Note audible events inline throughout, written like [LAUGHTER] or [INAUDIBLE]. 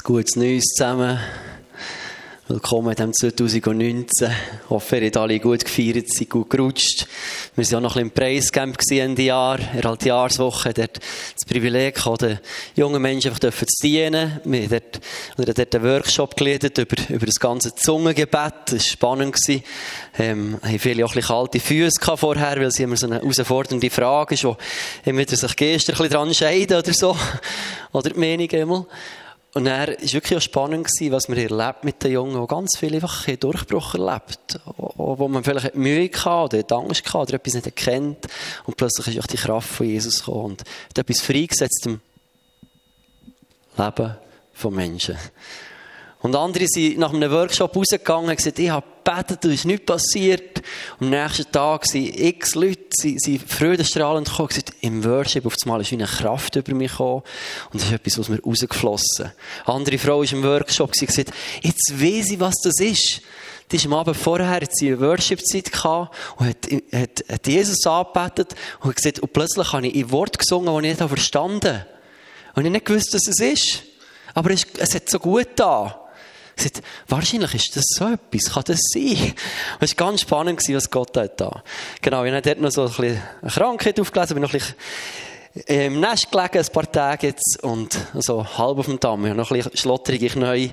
Ein gutes Neues zusammen. Willkommen in diesem 2019. Ich hoffe, ihr habt alle gut gefeiert, seid gut gerutscht. Wir waren auch noch ein bisschen im Preiscamp Ende Jahr, in der Jahreswoche, dort das Privileg den jungen Menschen einfach zu dienen. Wir haben dort, dort einen Workshop geleitet über, über das ganze Zungengebet. Das war spannend. Ähm, haben viele auch ein bisschen kalte Füße vorher, weil sie immer so eine herausfordernde Frage ist, wo sich Gestern ein bisschen dran scheiden oder so. [LAUGHS] Oder die Meinung einmal. Und er war wirklich auch spannend, was man erlebt mit den Jungen, die ganz viel einfach einen Durchbruch erlebt. Wo man vielleicht Mühe hatte oder Angst hatte oder etwas nicht erkennt. Und plötzlich ist auch die Kraft von Jesus gekommen und hat etwas freigesetzt im Leben von Menschen. Und andere sind nach einem Workshop rausgegangen und gesagt, ich habe gebetet, da ist nichts passiert. Und am nächsten Tag sind x Leute, sind, sind freudestrahlend gekommen gesagt, im Worship auf einmal ist eine Kraft über mich gekommen. Und das ist etwas, was mir rausgeflossen. Eine andere Frau ist im Workshop und gesagt, jetzt weiß ich, was das ist. Die ist am Abend vorher, hat sie eine Worship-Zeit gehabt und hat, hat, hat Jesus angebetet und hat gesagt, und plötzlich habe ich ein Wort gesungen, das ich nicht verstanden habe. Und ich nicht gewusst, was es ist. Aber es, es hat so gut da. Gesagt, wahrscheinlich ist das so etwas, kann das sein? Es war ganz spannend, was Gott hat da. Genau, ich habe dort noch so ein bisschen eine Krankheit aufgelesen, bin noch ein bisschen im Nest gelegen, ein paar Tage jetzt, und so halb auf dem Damm. Ich habe noch ein bisschen schlotterige Knie.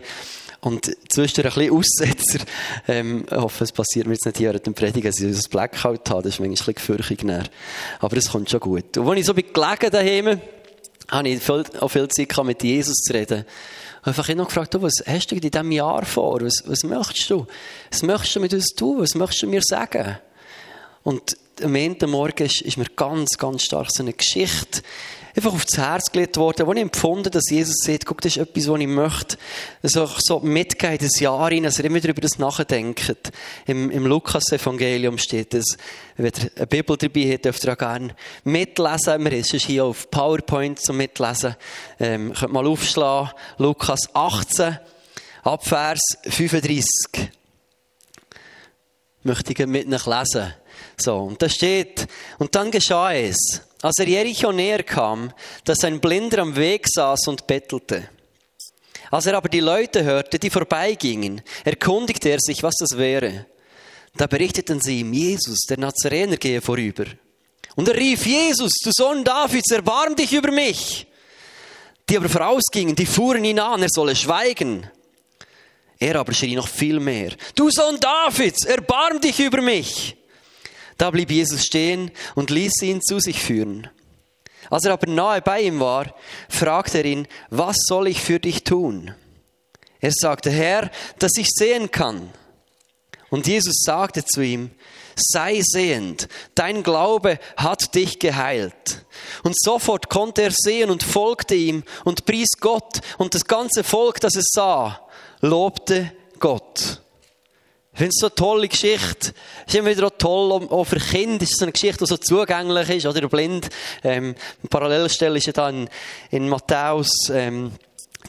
Und zwischendurch ein bisschen Aussetzer. Ähm, ich hoffe, es passiert mir jetzt nicht hier während dem Predigen, dass ich ein Blackout habe. Das ist manchmal ein bisschen gefürchtig. Aber es kommt schon gut. Und als ich so gelegen daheim, habe ich auch viel Zeit mit Jesus zu reden einfach noch gefragt, du, was hast du in diesem Jahr vor? Was, was möchtest du? Was möchtest du mit uns tun? Was möchtest du mir sagen? Und am Ende Morgen ist, ist mir ganz, ganz stark so eine Geschichte einfach aufs Herz gelegt worden, wo ich empfunden dass Jesus sagt, guck, das ist etwas, was ich möchte, so, so mitgeben, das Jahr rein, dass ihr immer darüber nachdenkt. Im, im Lukas-Evangelium steht das. Wenn ihr eine Bibel dabei habt, dürft ihr auch gerne mitlesen. Wir sind hier auf PowerPoint zum Mitlesen. Ähm, könnt mal aufschlagen. Lukas 18, Abvers 35. Möchte ich mit euch lesen. So, und da steht, und dann geschah es, als er Jericho näher kam, dass ein Blinder am Weg saß und bettelte. Als er aber die Leute hörte, die vorbeigingen, erkundigte er sich, was das wäre. Da berichteten sie ihm, Jesus, der Nazarener, gehe vorüber. Und er rief, Jesus, du Sohn Davids, erbarm dich über mich. Die aber vorausgingen, die fuhren ihn an, er solle schweigen. Er aber schrie noch viel mehr, du Sohn Davids, erbarm dich über mich. Da blieb Jesus stehen und ließ ihn zu sich führen. Als er aber nahe bei ihm war, fragte er ihn, was soll ich für dich tun? Er sagte, Herr, dass ich sehen kann. Und Jesus sagte zu ihm, sei sehend, dein Glaube hat dich geheilt. Und sofort konnte er sehen und folgte ihm und pries Gott und das ganze Volk, das es sah, lobte Gott. Ich finde es so eine tolle Geschichte. Es ist immer wieder auch toll, auch für Kinder ist es eine Geschichte, die so zugänglich ist, oder blind. Ähm, eine Parallelstelle ist ja da in, Matthäus, ähm,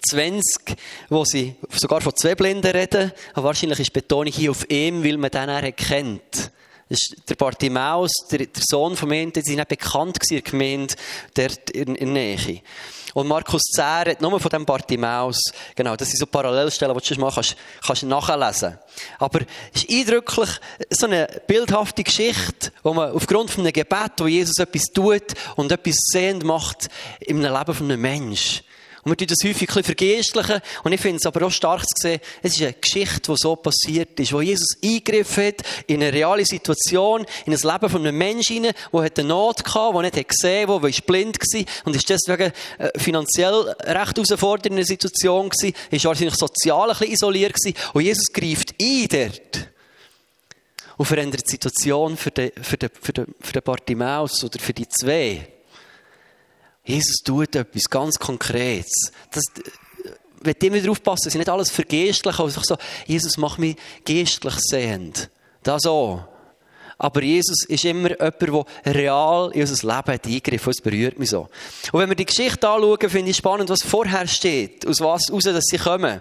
20, wo sie sogar von zwei Blinden reden. Aber wahrscheinlich ist die Betonung hier auf ihm, weil man den er kennt. Der Bartimaeus, der, der Sohn von ihm, der nicht bekannt in der Gemeinde, der in, in der Nähe. Und Markus 10 hat nur von dem Bartimaeus, genau, das sind so Parallelstellen, die du schon mal kannst, kannst nachlesen. Aber es ist eindrücklich so eine bildhafte Geschichte, wo man aufgrund von einem Gebet, wo Jesus etwas tut und etwas sehend macht im Leben von einem Menschen. Wir tun das häufig ein vergeistlichen. Und ich finde es aber auch stark zu sehen, es ist eine Geschichte, die so passiert ist, wo Jesus eingegriffen hat in eine reale Situation, in das Leben von einem Menschen der eine Not hatte, der nicht gesehen hat, der blind war und ist deswegen äh, finanziell recht herausfordernd in einer Situation gewesen, ist wahrscheinlich sozial ein bisschen isoliert. Und Jesus greift ein dort und verändert die Situation für den, für den, für den, für den Bartimaeus oder für die zwei. Jesus tut etwas ganz Konkretes. Das, wenn immer darauf passen, dass ich nicht alles vergeistlich, also so, Jesus macht mich geistlich sehend. Das auch. Aber Jesus ist immer jemand, der real in unser Leben hat eingegriffen. Es berührt mich so. Und wenn wir die Geschichte anschauen, finde ich spannend, was vorher steht, aus was raus, dass sie kommen.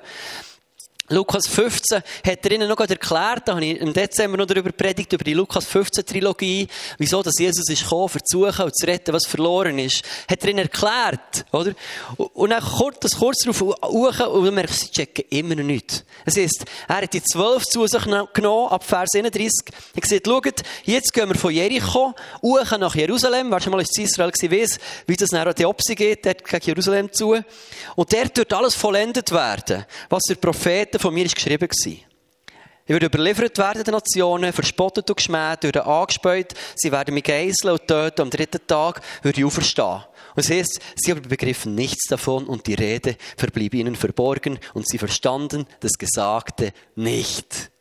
Lukas 15 hat er ihnen noch erklärt, da habe ich im Dezember noch darüber predigt, über die Lukas 15 Trilogie, wieso, dass Jesus ist gekommen, für zu suchen und zu retten, was verloren ist. Hat er ihnen erklärt, oder? Und dann kurz, das kurz darauf hoch, und dann merkst du, sie checken immer noch nichts. Das heisst, er hat die zwölf zu sich genommen, ab Vers 31, er gesagt, schaut, jetzt gehen wir von Jericho, hoch nach Jerusalem, wer schon mal in Israel gewesen wie das nach Opsi geht, dort gegen Jerusalem zu. Und dort wird alles vollendet werden, was der Prophet Seiten von mir ist geschrieben. Ich würde überliefert werden den Nationen, verspottet und geschmäht, würden angespäut, sie werden mich geiseln und töten, am dritten Tag würde ich auferstehen. Und es heißt, sie aber begriffen nichts davon und die Rede verblieb ihnen verborgen und sie verstanden das Gesagte nicht.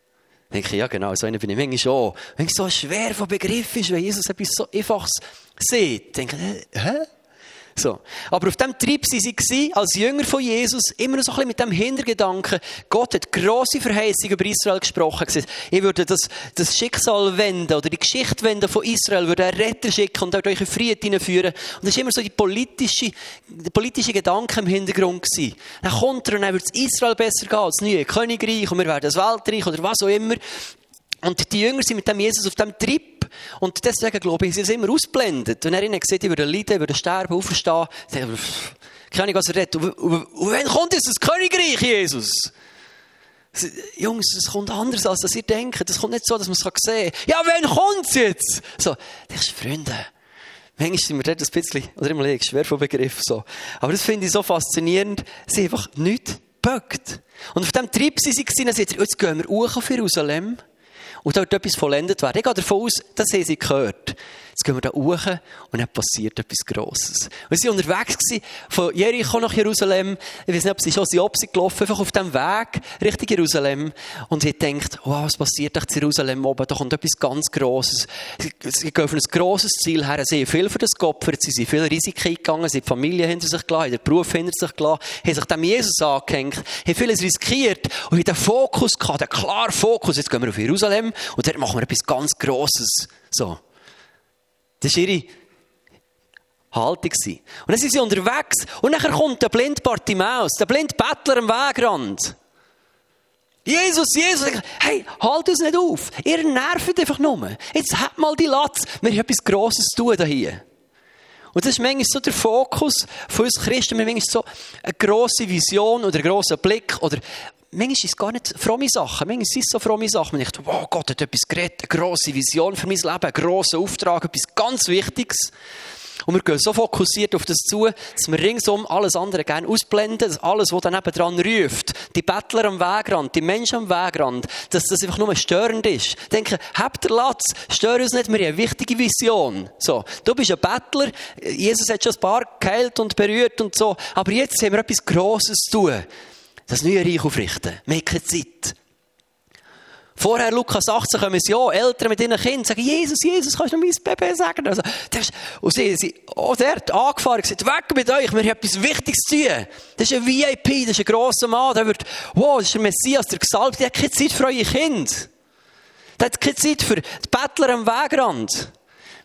Ich denke, ja genau, so eine bin ich manchmal schon. Wenn es so schwer von Begriff ist, wenn Jesus etwas so Einfaches sieht, denke ich, hä? So. Aber auf dem Trieb waren sie als Jünger von Jesus, immer noch so ein bisschen mit dem Hintergedanken, Gott hat grosse Verheißungen über Israel gesprochen. Ich würde das, das Schicksal wenden oder die Geschichte wenden von Israel, würde einen Retter schicken und euch in Frieden hineinführen. Und das war immer so die politische, der politische Gedanke im Hintergrund gewesen. Dann kommt er und dann wird es Israel besser gehen, das neue Königreich und wir werden das Weltreich oder was auch immer. Und die Jünger sind mit dem Jesus auf dem Trip und deswegen, glaube ich, sie es immer ausblendet. Wenn er ihnen sieht, ich würde leiden, ich würde sterben, auferstehen, dann keine Ahnung, was er redet. Und, und, wann kommt jetzt das Königreich, Jesus? Jungs, es kommt anders, als ihr denkt. Es kommt nicht so, dass man es sehen kann. Ja, wann kommt es jetzt? So, denkst du, Freunde, manchmal sind wir dort ein bisschen, oder immer lege schwer vom Begriff so. Aber das finde ich so faszinierend. Sie einfach nichts böckt. Und auf dem Trip sind sie gesehen, jetzt gehen wir hoch auf Jerusalem und dort etwas vollendet werden. Ich gehe davon aus, das haben sie gehört. Jetzt gehen wir da hoch und dann passiert etwas Grosses. Wir waren unterwegs von Jericho nach Jerusalem. Ich weiß nicht, ob sie schon sie ob sie gelaufen, einfach auf dem Weg Richtung Jerusalem. Und sie denkt, wow, was passiert in Jerusalem oben? Da kommt etwas ganz Grosses. Sie gehen auf ein grosses Ziel her. Sie haben viel für das geopfert. Sie sind viel Risiken eingegangen. Sie haben die Familie hinter sich gelassen, den Beruf hinter sich gelassen, haben sich dem Jesus angehängt, haben vieles riskiert und haben den Fokus gehabt, den klaren Fokus. Jetzt gehen wir auf Jerusalem und dort machen wir etwas ganz Grosses. So. Das war ihre Haltung. Und dann sind sie unterwegs und dann kommt der blinde Bartimaeus, der blinde Bettler am Wegrand. Jesus, Jesus, hey, halt uns nicht auf. Ihr nervt einfach nur. Jetzt habt mal die Latz. Wir haben etwas Grosses zu tun hier. Und das ist manchmal so der Fokus von uns Christen. Wir haben manchmal so eine grosse Vision oder einen grossen Blick oder manchmal ist es gar nicht fromme Sachen. Manchmal sind es so fromme Sachen. Man denkt, wow, Gott hat etwas geredet, eine grosse Vision für mein Leben, einen grossen Auftrag, etwas ganz Wichtiges. Und wir gehen so fokussiert auf das zu, dass wir ringsum alles andere gerne ausblenden, dass alles, was dann dran ruft, die Bettler am Wegrand, die Menschen am Wegrand, dass das einfach nur störend ist. Denken, habt ihr Latz, stör uns nicht, wir haben eine wichtige Vision. So, du bist ein Bettler, Jesus hat schon ein paar geheilt und berührt und so, aber jetzt haben wir etwas Grosses zu tun das neue Reich aufrichten. Wir haben keine Zeit. Vorher, Lukas 18, kommen sie ja, Eltern mit ihren Kindern, sagen, Jesus, Jesus, kannst du mein Baby sagen? Also, das, und sie sind auch dort angefahren, gesagt, weg mit euch, wir haben etwas Wichtiges zu tun. Das ist ein VIP, das ist ein grosser Mann, der wird, wow, das ist der Messias, der Gesalbte, der hat keine Zeit für eure Kinder. Der hat keine Zeit für die Bettler am Wegrand.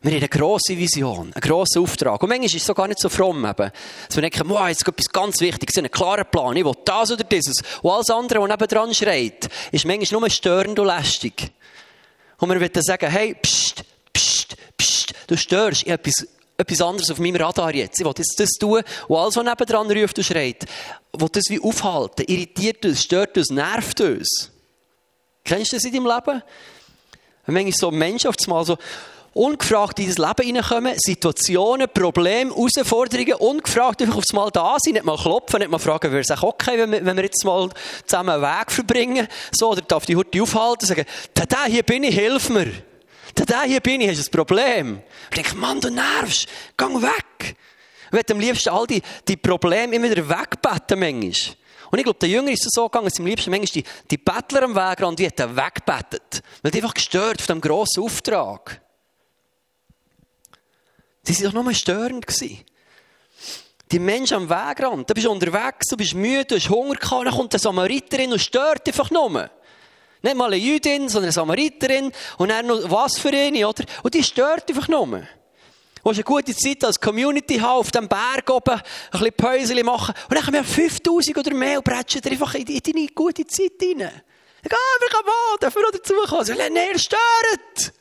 Wir haben eine grosse Vision, einen grossen Auftrag. Und manchmal ist es so gar nicht so fromm eben. Dass wir denken, wow, jetzt etwas ganz Wichtiges, einen klaren Plan. Ich will das oder dieses. Und alles andere, was nebendran schreit, ist manchmal nur störend und lästig. Und wir wollen sagen, hey, pst, pst, pst, du störst. Ich habe etwas, etwas anderes auf meinem Radar jetzt. Ich will jetzt das tun. Und alles, was nebendran ruft und schreit, will das wie aufhalten. Irritiert uns, stört uns, nervt uns. Kennst du das in deinem Leben? Wenn manchmal so Menschen auf einmal so, ungefragt in das Leben hineinkommen, Situationen, Probleme, Herausforderungen, ungefragt einfach aufs Mal da sein, nicht mal klopfen, nicht mal fragen, wäre es auch okay, wenn wir, wenn wir jetzt mal zusammen einen Weg verbringen, so, oder darf die Hurti aufhalten, sagen, da, hier bin ich, hilf mir. Da, hier bin ich, hast ein Problem. Ich denke, Mann, du nervst, geh weg. Ich würde am liebsten all die, die Probleme immer wieder wegbeten, manchmal. Und ich glaube, der Jünger ist so gegangen, dass am liebsten manchmal die, die Bettler am Wegrand, die hat er weggebettet. Weil die einfach gestört von diesem grossen Auftrag. Sie waren doch nur störend. Die Menschen am Wegrand, du bist unterwegs, du bist müde, du hast Hunger gehabt, dann kommt eine Samariterin und stört einfach nur. Nicht mal eine Jüdin, sondern eine Samariterin und dann noch was für eine, oder? Und die stört einfach nur. Du willst eine gute Zeit als Community auf dem Berg oben, ein bisschen Päuschen machen. Und dann haben wir 5000 oder mehr und bretschen einfach in deine gute Zeit rein. Dann ah, wir kommen an, dürfen wir noch dazukommen. Nein, ihr stört.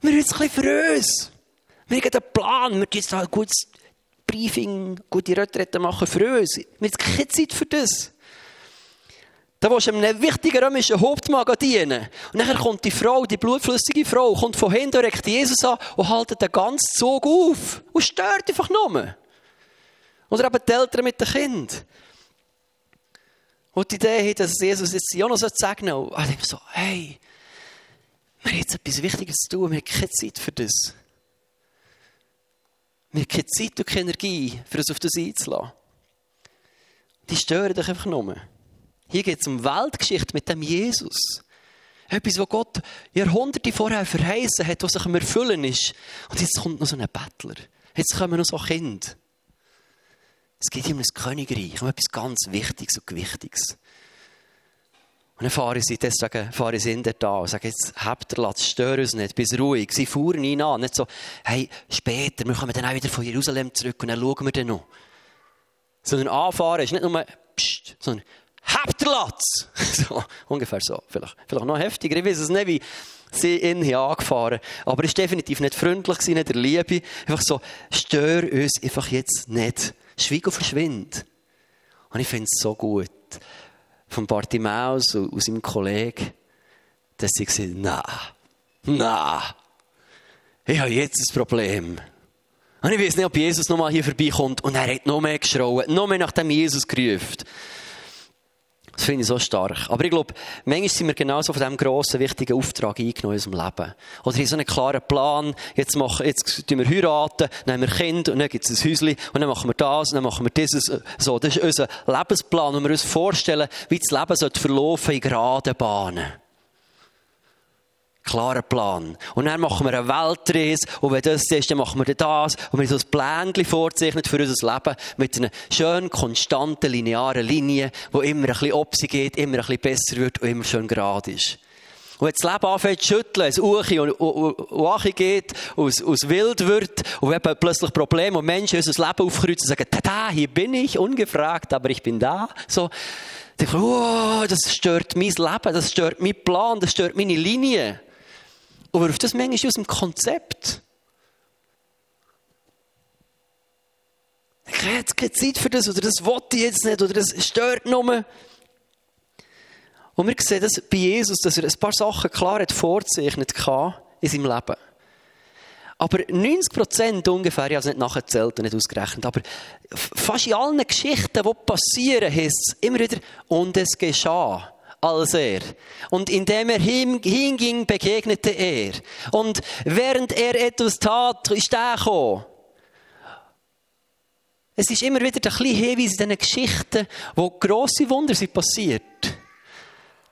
Wir haben jetzt ein bisschen für uns. Wir haben einen Plan, wir jetzt ein gutes Briefing, gute Retrette machen für uns. Wir haben keine Zeit für das. Da willst du einem wichtigen römischen Hauptmann dienen. Und dann kommt die Frau, die blutflüssige Frau, kommt von hinten, direkt Jesus an und haltet den ganzen Zug auf. Und stört einfach nur. Oder eben die Eltern mit dem Kind. Und die Idee hat, dass Jesus jetzt auch noch sagen soll. Und ich so, hey, wir haben jetzt etwas Wichtiges zu tun, wir haben keine Zeit für das. Wir haben keine Zeit und keine Energie, für uns auf das einzulassen. Die stören dich einfach nur. Hier geht es um Weltgeschichte mit dem Jesus. Etwas, was Gott Jahrhunderte vorher verheißen hat, was sich Erfüllen ist. Und jetzt kommt noch so ein Bettler. Jetzt kommen noch so Kinder. Es geht um ein Königreich, um etwas ganz Wichtiges und Gewichtiges. Und dann fahren sie, deswegen fahren sie in der da und sagen, jetzt habt ihr Latz, stör uns nicht, bis ruhig. Sie fuhren ihn an, nicht so, hey, später, wir kommen dann auch wieder von Jerusalem zurück und dann schauen wir dann noch. Sondern anfahren ist nicht nur, pst, sondern habt ihr Latz. So, ungefähr so, vielleicht, vielleicht noch heftiger, ich weiß es nicht, wie sie ihn hier angefahren Aber es war definitiv nicht freundlich, nicht der Liebe. Einfach so, stör uns einfach jetzt nicht. Schweig und verschwind. Und ich finde es so gut von Bartimaeus und seinem Kollegen, dass sie gesagt na, na, ich habe jetzt ein Problem. Und ich weiß nicht, ob Jesus nochmal hier vorbeikommt und er hat noch mehr geschrauen, noch mehr nach dem Jesus gerufen. Das finde ich so stark. Aber ich glaube, manchmal sind wir genauso von diesem grossen, wichtigen Auftrag eingenommen in unserem Leben. Oder in so einen klaren Plan, jetzt machen, jetzt tun wir heiraten, dann haben wir Kinder und dann gibt es ein Häuschen und dann machen wir das und dann machen wir dieses. So, das ist unser Lebensplan, wo wir uns vorstellen, wie das Leben verlaufen in geraden Bahnen klaren Plan. Und dann machen wir eine Weltreise. Und wenn das ist, dann machen wir das. Und wir haben so ein Plänchen vorzeichnet für unser Leben mit einer schönen, konstanten, linearen Linie, die immer ein bisschen Opsi geht, immer ein bisschen besser wird und immer schön gerade ist. Und wenn das Leben anfängt zu schütteln, es Uchi und, und, und Achi geht, und es wild wird, und wir haben plötzlich Probleme, und Menschen unser Leben aufkreuzen und sagen, tada, hier bin ich, ungefragt, aber ich bin da. So, dann denke ich, oh, das stört mein Leben, das stört meinen Plan, das stört meine Linie. Und wirft das manchmal aus dem Konzept. Ich habe jetzt keine Zeit für das, oder das wollte ich jetzt nicht, oder das stört nur. Und wir sehen das bei Jesus, dass er ein paar Sachen klar hat vorzeichnet in seinem Leben. Aber 90 Prozent ungefähr, ich habe es nicht nachgezählt und nicht ausgerechnet, aber fast in allen Geschichten, die passieren, heißt es immer wieder, und es geschah als er. Und indem er hinging, begegnete er. Und während er etwas tat, ist er gekommen. Es ist immer wieder ein bisschen Hinweis in diesen Geschichten, wo grosse Wunder sind passiert.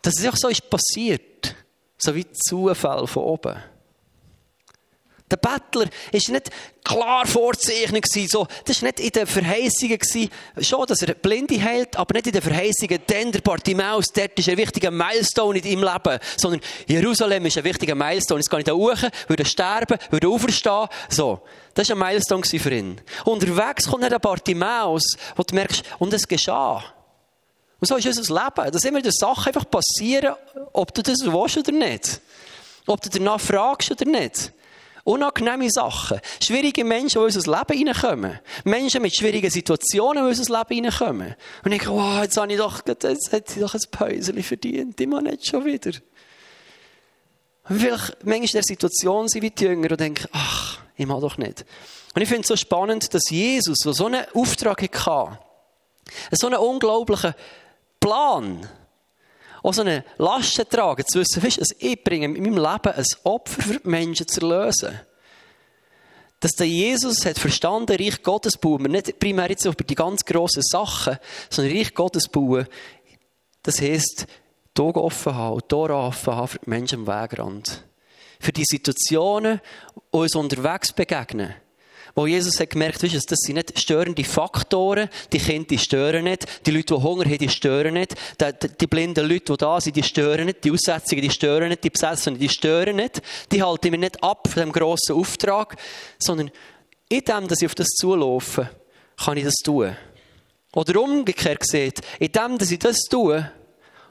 Dass es auch so ist passiert. So wie Zufall von oben. Der Bettler war nicht klar vorzeichnet. So, das war nicht in den Verheißungen. Schon, dass er Blinde heilt, aber nicht in den Verheißungen. Denn der Bartimaeus, dort ist ein wichtiger Milestone in deinem Leben. Sondern Jerusalem ist ein wichtiger Milestone. Jetzt kann ich da hoch, würde sterben, würde auferstehen. So. Das war ein Milestone für ihn. Unterwegs kommt nicht der Bartimaeus, wo du merkst, und es geschah. Und so ist unser Leben. Dass immer die Sachen einfach passieren, ob du das willst oder nicht. Ob du danach fragst oder nicht. Unangenehme Sachen. Schwierige Menschen, die in unser Leben reinkommen. Menschen mit schwierigen Situationen, die in unser Leben reinkommen. Und ich denke, wow, jetzt habe ich doch, jetzt hätte ich doch ein Päuschen verdient. Immer nicht schon wieder. Und vielleicht manchmal in der Situation sind wie die Jünger und denken, ach, ich mag doch nicht. Und ich finde es so spannend, dass Jesus, der so einen Auftrag hatte, so einen unglaublichen Plan, auch so eine Last tragen, zu wissen, weißt, dass ich bringe in meinem Leben ein Opfer für die Menschen zu lösen. Dass der Jesus hat verstanden, Reich Gottes bauen, nicht primär jetzt über die ganz grossen Sachen, sondern Reich Gottes bauen, das heisst, die offen haben die offen haben für die Menschen am Wegrand. Für die Situationen, die uns unterwegs begegnen Wo Jesus hat gemerkt, du, das sind nicht störende Faktoren. Die Kinder, die stören nicht. Die Leute, die Hunger haben, die stören nicht. Die, die, die blinden Leute, die da sind, die stören nicht. Die Aussetzungen, die stören nicht. Die Besessenen, die stören nicht. Die halten mir nicht ab von dem grossen Auftrag. Sondern in dem, dass ich auf das zulaufe, kann ich das tun. Oder umgekehrt gesehen, in dem, dass ich das tue,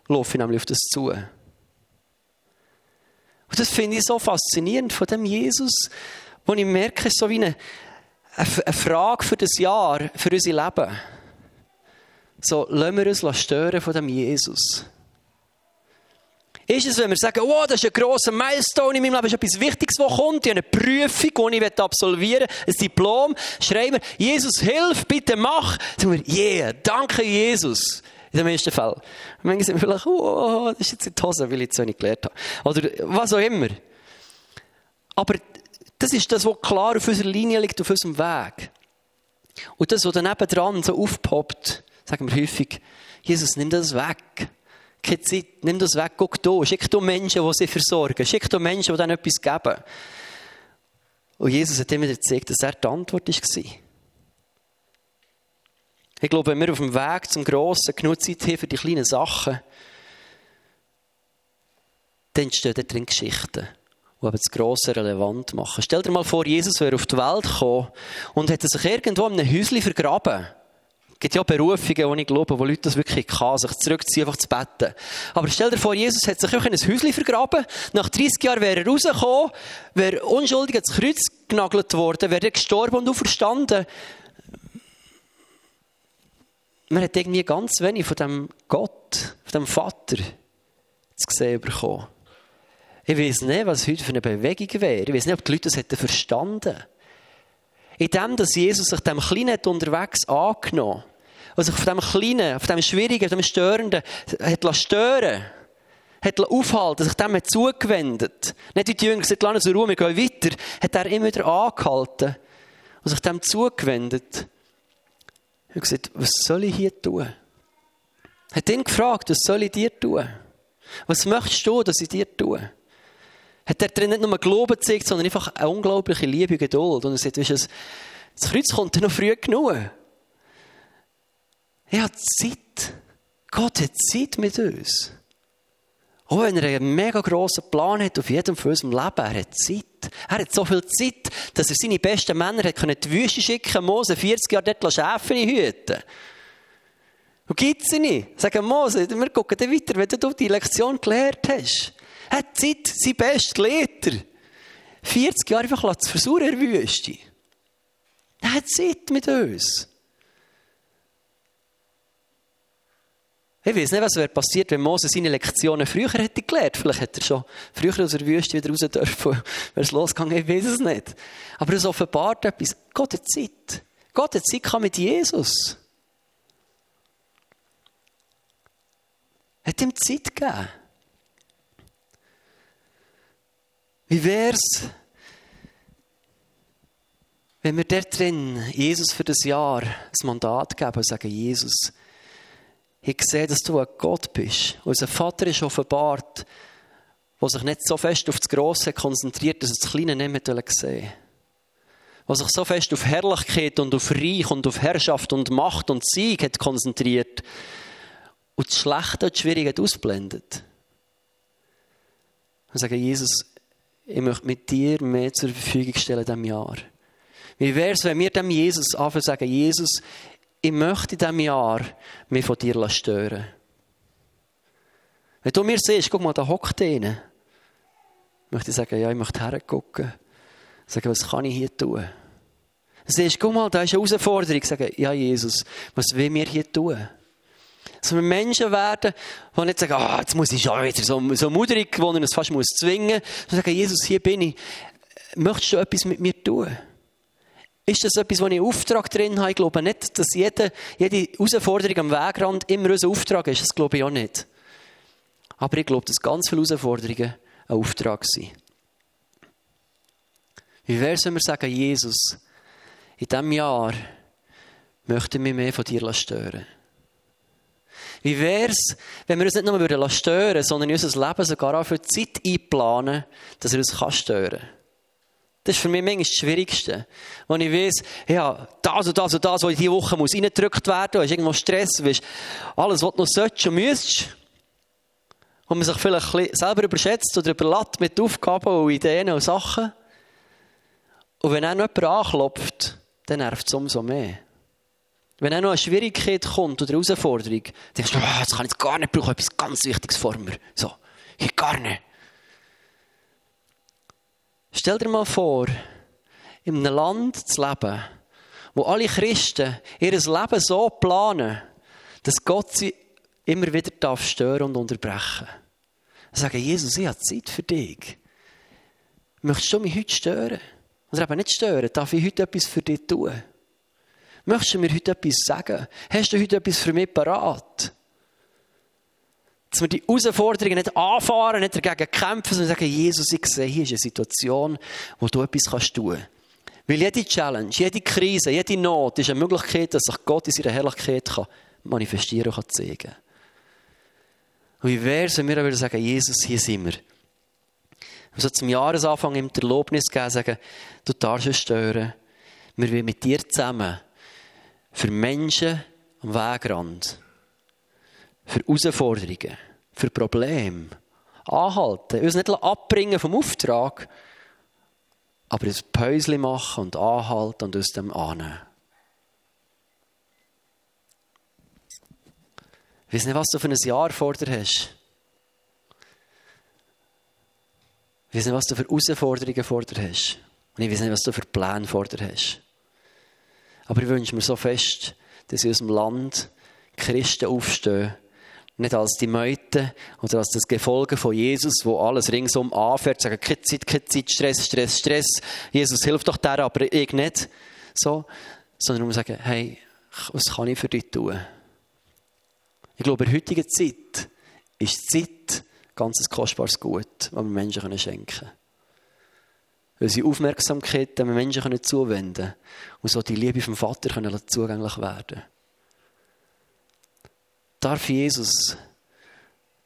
laufe ich nämlich auf das zu. Und das finde ich so faszinierend von dem Jesus, wo ich merke, so wie eine, eine Frage für das Jahr, für unser Leben. So, lassen wir uns stören von dem Jesus. Ist es, wenn wir sagen, oh, das ist ein grosser Milestone in meinem Leben, das ist etwas Wichtiges, was kommt, ich habe eine Prüfung, die ich absolvieren will, ein Diplom, schreiben wir, Jesus, hilf, bitte mach. Sagen wir, yeah, danke Jesus. In dem meisten Fall. manchmal sind wir vielleicht, oh, das ist jetzt in die Hose, weil ich zu wenig gelernt habe. Oder was auch immer. Aber das ist das, was klar auf unserer Linie liegt, auf unserem Weg. Und das, was daneben dran so aufpoppt, sagen wir häufig, Jesus, nimm das weg keine Zeit, nimm das weg, guck da, schick da Menschen, die sie versorgen, schick da Menschen, die dann etwas geben. Und Jesus hat immer gezeigt, dass er die Antwort war. Ich glaube, wenn wir auf dem Weg zum Grossen genug Zeit haben für die kleinen Sachen, dann entstehen drin Geschichten, die das Grosse relevant machen. Stell dir mal vor, Jesus wäre auf die Welt gekommen und hätte sich irgendwo in einem Häuschen vergraben. Es gibt ja Berufungen, wo ich glaube, wo Leute das wirklich kann, sich zurückziehen, einfach zu beten. Aber stell dir vor, Jesus hat sich auch in ein Häuschen vergraben. Nach 30 Jahren wäre er rausgekommen, wäre unschuldig ins Kreuz genagelt worden, wäre gestorben und auferstanden. Man hat irgendwie ganz wenig von dem Gott, von dem Vater zu sehen bekommen. Ich weiß nicht, was heute für eine Bewegung wäre. Ich weiß nicht, ob die Leute das hätten verstanden. In dem, dass Jesus sich dem Kleinen unterwegs angenommen hat, was sich auf dem Kleinen, auf dem Schwierigen, auf dem Störenden hat stören hat aufhalten, sich dem zugewendet. Nicht wie die Jünger gesagt, lass uns Ruhe, wir gehen weiter. Hat er immer wieder angehalten und sich dem zugewendet. Hat gesagt, was soll ich hier tun? Hat ihn gefragt, was soll ich dir tun? Was möchtest du, dass ich dir tue? Hat er drin nicht nur Glauben gezeigt, sondern einfach eine unglaubliche Liebe und Geduld. Und er sagt, weißt du, das Kreuz kommt noch früh genug. Er hat Zeit. Gott hat Zeit mit uns. Auch wenn er einen mega grossen Plan hat auf jedem von unserem Leben, er hat Zeit. Er hat so viel Zeit, dass er seine besten Männer hat können die Wüste schicken, Mose 40 Jahre dort Schäfer hüten. Und gibt sie nicht. Sagen Mose, wir gucken dann weiter, wenn du die Lektion gelernt hast. Hat Zeit, sein bester Lehrer. 40 Jahre einfach zu versuchen in der Wüste. Er hat Zeit mit uns. Ich weiß nicht, was wäre passiert, wenn Mose seine Lektionen früher hätte gelernt. Vielleicht hätte er schon früher aus der Wüste wieder raus dürfen, [LAUGHS] wäre es losgegangen, ich weiß es nicht. Aber es offenbart etwas. Gott hat Zeit. Gott hat Zeit mit Jesus. Er hat ihm Zeit gegeben. Wie wäre es, wenn wir dort drin Jesus für das Jahr ein Mandat geben und sagen, Jesus, ich sehe, dass du ein Gott bist. Unser Vater ist offenbart, der sich nicht so fest auf das Grosse konzentriert, dass er das Kleine nicht mehr sehen Der sich so fest auf Herrlichkeit und auf Reich und auf Herrschaft und Macht und Sieg hat konzentriert und das Schlechte und das Schwierige hat ausblendet. Und sagen, Jesus, ich möchte mit dir mehr zur Verfügung stellen in diesem Jahr. Wie wäre es, wenn wir dem Jesus anfangen sagen, Jesus, ich möchte in diesem Jahr mich von dir stören. Wenn du mir siehst, guck mal, da hockt einer. Möchte ich sagen, ja, ich möchte hergucken. Sagen, was kann ich hier tun? Siehst, guck mal, da ist eine Herausforderung. Sagen, ja, Jesus, was will wir hier tun? Dass wir Menschen werden, die nicht sagen, ah, jetzt muss ich schon wieder so, so mutig, wo ich es fast muss zwingen muss. Sondern sagen, Jesus, hier bin ich. Möchtest du etwas mit mir tun? Ist das etwas, wo ich Auftrag drin habe? Ich glaube nicht, dass jede, jede Herausforderung am Wegrand immer ein Auftrag ist. Das glaube ich auch nicht. Aber ich glaube, dass ganz viele Herausforderungen ein Auftrag sind. Wie wäre es, wenn wir sagen, Jesus, in diesem Jahr möchte ich mich mehr von dir stören? Wie wäre es, wenn wir uns nicht nur stören würden, sondern in unser Leben sogar auch für Zeit einplanen, dass er uns stören kann? Das ist für mich manchmal das Schwierigste. Wenn ich weiss, ja, das und das und das, was in diese Woche muss reingedrückt werden, hast irgendwo Stress, weißt, alles, was du noch solltest und müsstest. Und man sich vielleicht selber überschätzt oder überlässt mit Aufgaben und Ideen und Sachen. Und wenn dann jemand anklopft, dann nervt es umso mehr. Wenn auch noch eine Schwierigkeit kommt oder eine Herausforderung, denkst du, oh, das kann ich gar nicht brauchen, etwas ganz Wichtiges vor mir. So, ich gar nicht. Stell dir mal vor, in einem Land zu leben, wo alle Christen ihr Leben so planen, dass Gott sie immer wieder darf stören und unterbrechen. Sagen, Jesus, ich habe Zeit für dich. Möchtest du mich heute stören? Oder eben nicht stören, darf ich heute etwas für dich tun? Möchtest du mir heute etwas sagen? Hast du heute etwas für mich parat? dass wir die Herausforderungen nicht anfahren, nicht dagegen kämpfen, sondern sagen, Jesus, ich sehe, hier ist eine Situation, wo du etwas kannst tun kannst. Weil jede Challenge, jede Krise, jede Not ist eine Möglichkeit, dass sich Gott in seiner Herrlichkeit kann manifestieren und zeigen Und wie wäre es, wenn wir würden sagen, Jesus, hier sind wir. So zum Jahresanfang im Erlaubnis geben, sagen, du darfst es stören. Wir wollen mit dir zusammen für Menschen am Wegrand für Herausforderungen, für Probleme anhalten, uns nicht abbringen vom Auftrag, aber ein Päuschen machen und anhalten und aus dem annehmen. Ich weiß nicht, was du für ein Jahr vor dir hast. Ich nicht, was du für Herausforderungen vor dir hast. Und ich weiß nicht, was du für Pläne vor dir hast. Aber ich wünsche mir so fest, dass in unserem Land Christen aufstehen, nicht als die Meute oder als das Gefolge von Jesus, wo alles ringsum anfährt, sagen, keine Zeit, keine Zeit, Stress, Stress, Stress. Jesus hilft doch der, aber ich nicht. So. Sondern um zu sagen, hey, was kann ich für dich tun? Ich glaube, in der heutigen Zeit ist Zeit ganz ein kostbares Gut, das wir Menschen schenken können. Weil sie Aufmerksamkeit den Menschen zuwenden können und so die Liebe vom Vater zugänglich werden können. Darf Jesus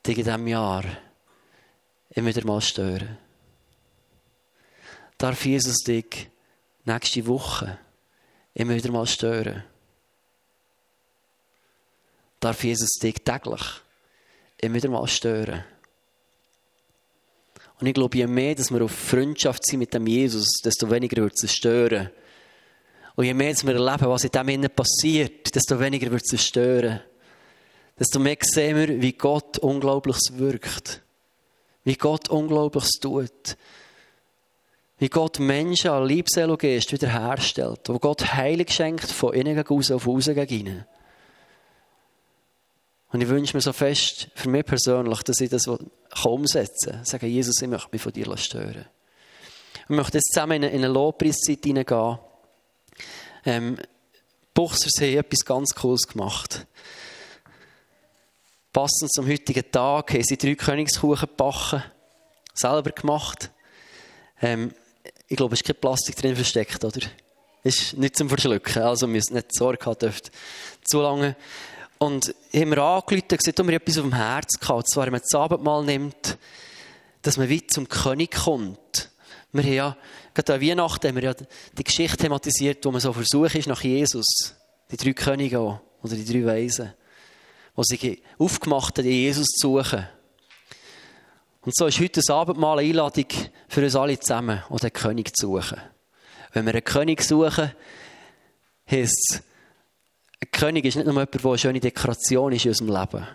dich in diesem Jahr immer wieder mal stören? Darf Jesus dich nächste Woche immer wieder mal stören? Darf Jesus dich täglich immer wieder mal stören? Und ich glaube, je mehr, dass wir auf Freundschaft sind mit dem Jesus, desto weniger wird es stören. Und je mehr, dass wir erleben, was in dem Innen passiert, desto weniger wird es stören desto mehr sehen wir, wie Gott Unglaubliches wirkt. Wie Gott Unglaubliches tut. Wie Gott Menschen an Geist wiederherstellt. Wo Gott Heilig schenkt von innen raus auf raus gegen ihn. Und ich wünsche mir so fest, für mich persönlich, dass ich das umsetzen kann. Sagen, Jesus, ich möchte mich von dir stören. Ich möchte jetzt zusammen in eine Lobpreiszeit hineingehen. Ähm, Buchsers haben etwas ganz Cooles gemacht. Passend zum heutigen Tag haben sie drei Königskuchen gebacken, selber gemacht. Ähm, ich glaube, es ist kein Plastik drin versteckt, oder? Ist nicht zum Verschlucken, also müsst nicht Sorge haben dürft zu lange. Und haben wir angerufen und gesagt, wir etwas auf dem Herz gehabt. Und zwar, wenn man das Abendmahl nimmt, dass man wie zum König kommt. Wir haben ja, gerade an Weihnachten haben wir ja die Geschichte thematisiert, wo man so versucht ist nach Jesus. Die drei Könige auch, oder die drei Weisen die sich aufgemacht hat, Jesus zu suchen. Und so ist heute das Abendmahl eine Einladung für uns alle zusammen, um den König zu suchen. Wenn wir einen König suchen, heisst es, ein König ist nicht nur jemand, der eine schöne Dekoration ist in unserem Leben,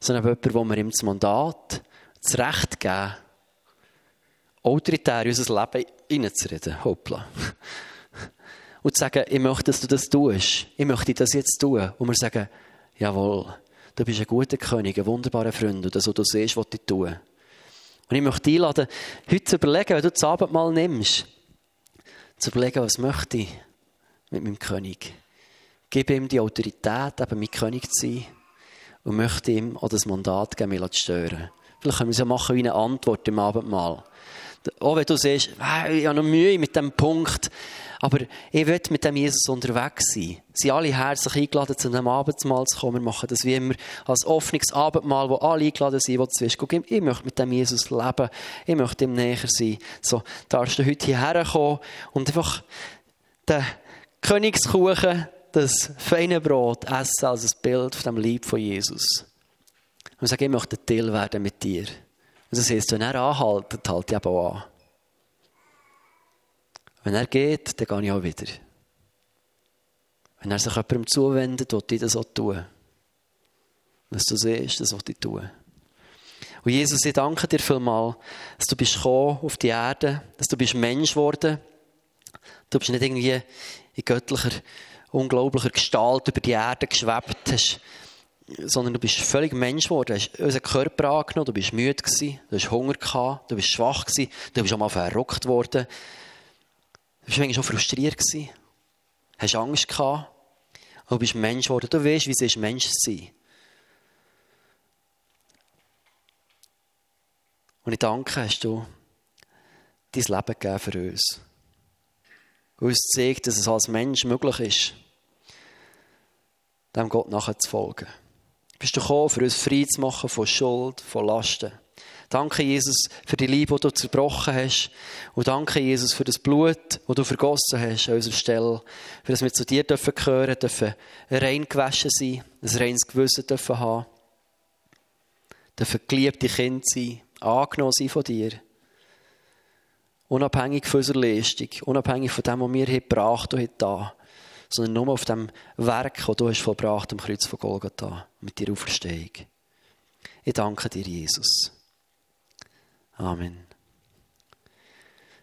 sondern jemand, wo wir ihm das Mandat, das Recht geben, autoritär in unser Leben hineinzureden. Hoppla. Und zu sagen, ich möchte, dass du das tust. Ich möchte das jetzt tun. Und wir sagen, jawohl, du bist ein guter König, ein wunderbarer Freund und das, was du siehst, was ich tue. Und ich möchte dich einladen, heute zu überlegen, wenn du das Abendmahl nimmst, zu überlegen, was möchte ich mit meinem König. Gib ihm die Autorität, eben mein König zu sein und möchte ihm auch das Mandat geben, mich zu stören. Vielleicht können wir es ja machen wie eine Antwort im Abendmahl. Auch wenn du siehst, ich habe noch Mühe mit dem Punkt, Aber ich will mit dem Jesus unterwegs sein. Sie sind alle herzlich eingeladen, zu einem Abendmahl zu kommen. Wir machen das wie immer als offenes Abendmahl, wo alle eingeladen sind, die Tisch gehen. Ich möchte mit dem Jesus leben. Ich möchte ihm näher sein. So, darfst du heute hierher kommen und einfach den Königskuchen, das feine Brot essen als ein Bild von dem Lieb von Jesus. Und sagen, ich möchte Teil werden mit dir. Und das heisst, wenn er anhaltet, halte ich eben auch an. Wenn er geht, dann gehe ich auch wieder. Wenn er sich jemandem zuwendet, will ich das auch tun. Was du siehst, das will ich tun. Und Jesus, ich danke dir vielmals, dass du bist gekommen auf die Erde, dass du bist Mensch geworden. Du bist nicht irgendwie in göttlicher, unglaublicher Gestalt über die Erde geschwebt, hast, sondern du bist völlig Mensch geworden. Du hast unseren Körper angenommen, du bist müde gewesen, du hast Hunger gehabt, du bist schwach gewesen, du bist auch mal verrückt worden. Du warst manchmal schon frustriert gewesen. Hast Angst gehabt. du bist Mensch geworden. Du weißt, wie es ist, Mensch zu sein. Und ich danke, hast du dein Leben gegeben für uns. Und uns zeigt, dass es als Mensch möglich ist, dem Gott nachzufolgen. Bist du gekommen, für uns frei zu machen von Schuld, von Lasten. Danke, Jesus, für die Liebe, die du zerbrochen hast. Und danke, Jesus, für das Blut, das du vergossen hast an unserer Stelle. Für das wir zu dir dürfen gehören, dürfen rein gewaschen sein, ein reines Gewissen dürfen haben. Dürfen geliebte Kinder sein, angenommen sein von dir. Unabhängig von unserer Leistung, unabhängig von dem, was wir hier gebracht und da, sondern nur auf dem Werk, das du hast vollbracht am Kreuz von Golgatha, mit dir Auferstehung. Ich danke dir, Jesus. Amen.